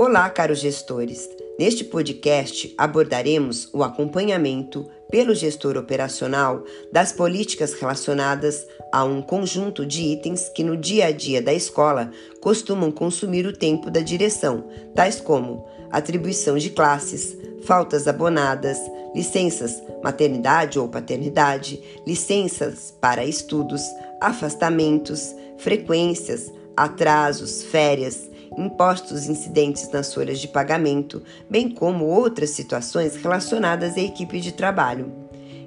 Olá, caros gestores! Neste podcast abordaremos o acompanhamento pelo gestor operacional das políticas relacionadas a um conjunto de itens que no dia a dia da escola costumam consumir o tempo da direção, tais como atribuição de classes, faltas abonadas, licenças maternidade ou paternidade, licenças para estudos, afastamentos, frequências, atrasos, férias, impostos incidentes nas folhas de pagamento, bem como outras situações relacionadas à equipe de trabalho.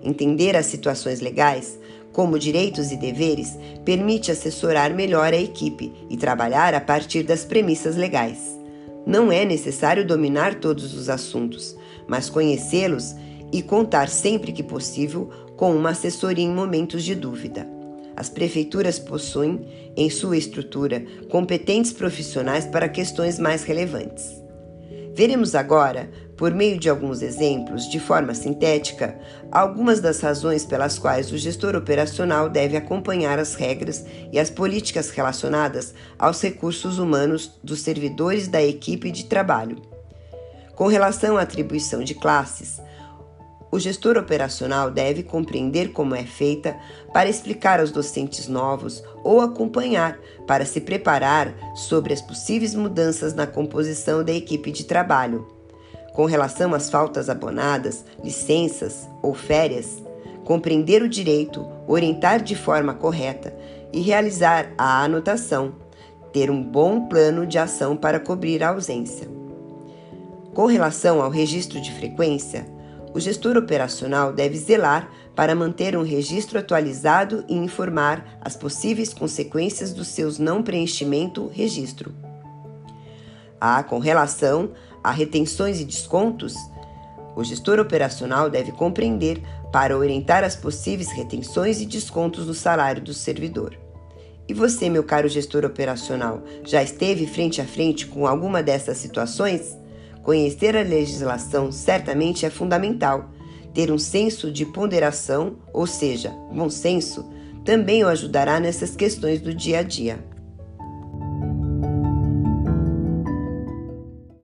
Entender as situações legais, como direitos e deveres, permite assessorar melhor a equipe e trabalhar a partir das premissas legais. Não é necessário dominar todos os assuntos, mas conhecê-los e contar sempre que possível com uma assessoria em momentos de dúvida. As prefeituras possuem, em sua estrutura, competentes profissionais para questões mais relevantes. Veremos agora, por meio de alguns exemplos, de forma sintética, algumas das razões pelas quais o gestor operacional deve acompanhar as regras e as políticas relacionadas aos recursos humanos dos servidores da equipe de trabalho. Com relação à atribuição de classes, o gestor operacional deve compreender como é feita para explicar aos docentes novos ou acompanhar para se preparar sobre as possíveis mudanças na composição da equipe de trabalho. Com relação às faltas abonadas, licenças ou férias, compreender o direito, orientar de forma correta e realizar a anotação, ter um bom plano de ação para cobrir a ausência. Com relação ao registro de frequência, o gestor operacional deve zelar para manter um registro atualizado e informar as possíveis consequências dos seus não preenchimento registro. Ah, com relação a retenções e descontos, o gestor operacional deve compreender para orientar as possíveis retenções e descontos no salário do servidor. E você, meu caro gestor operacional, já esteve frente a frente com alguma dessas situações? Conhecer a legislação certamente é fundamental. Ter um senso de ponderação, ou seja, bom senso, também o ajudará nessas questões do dia a dia.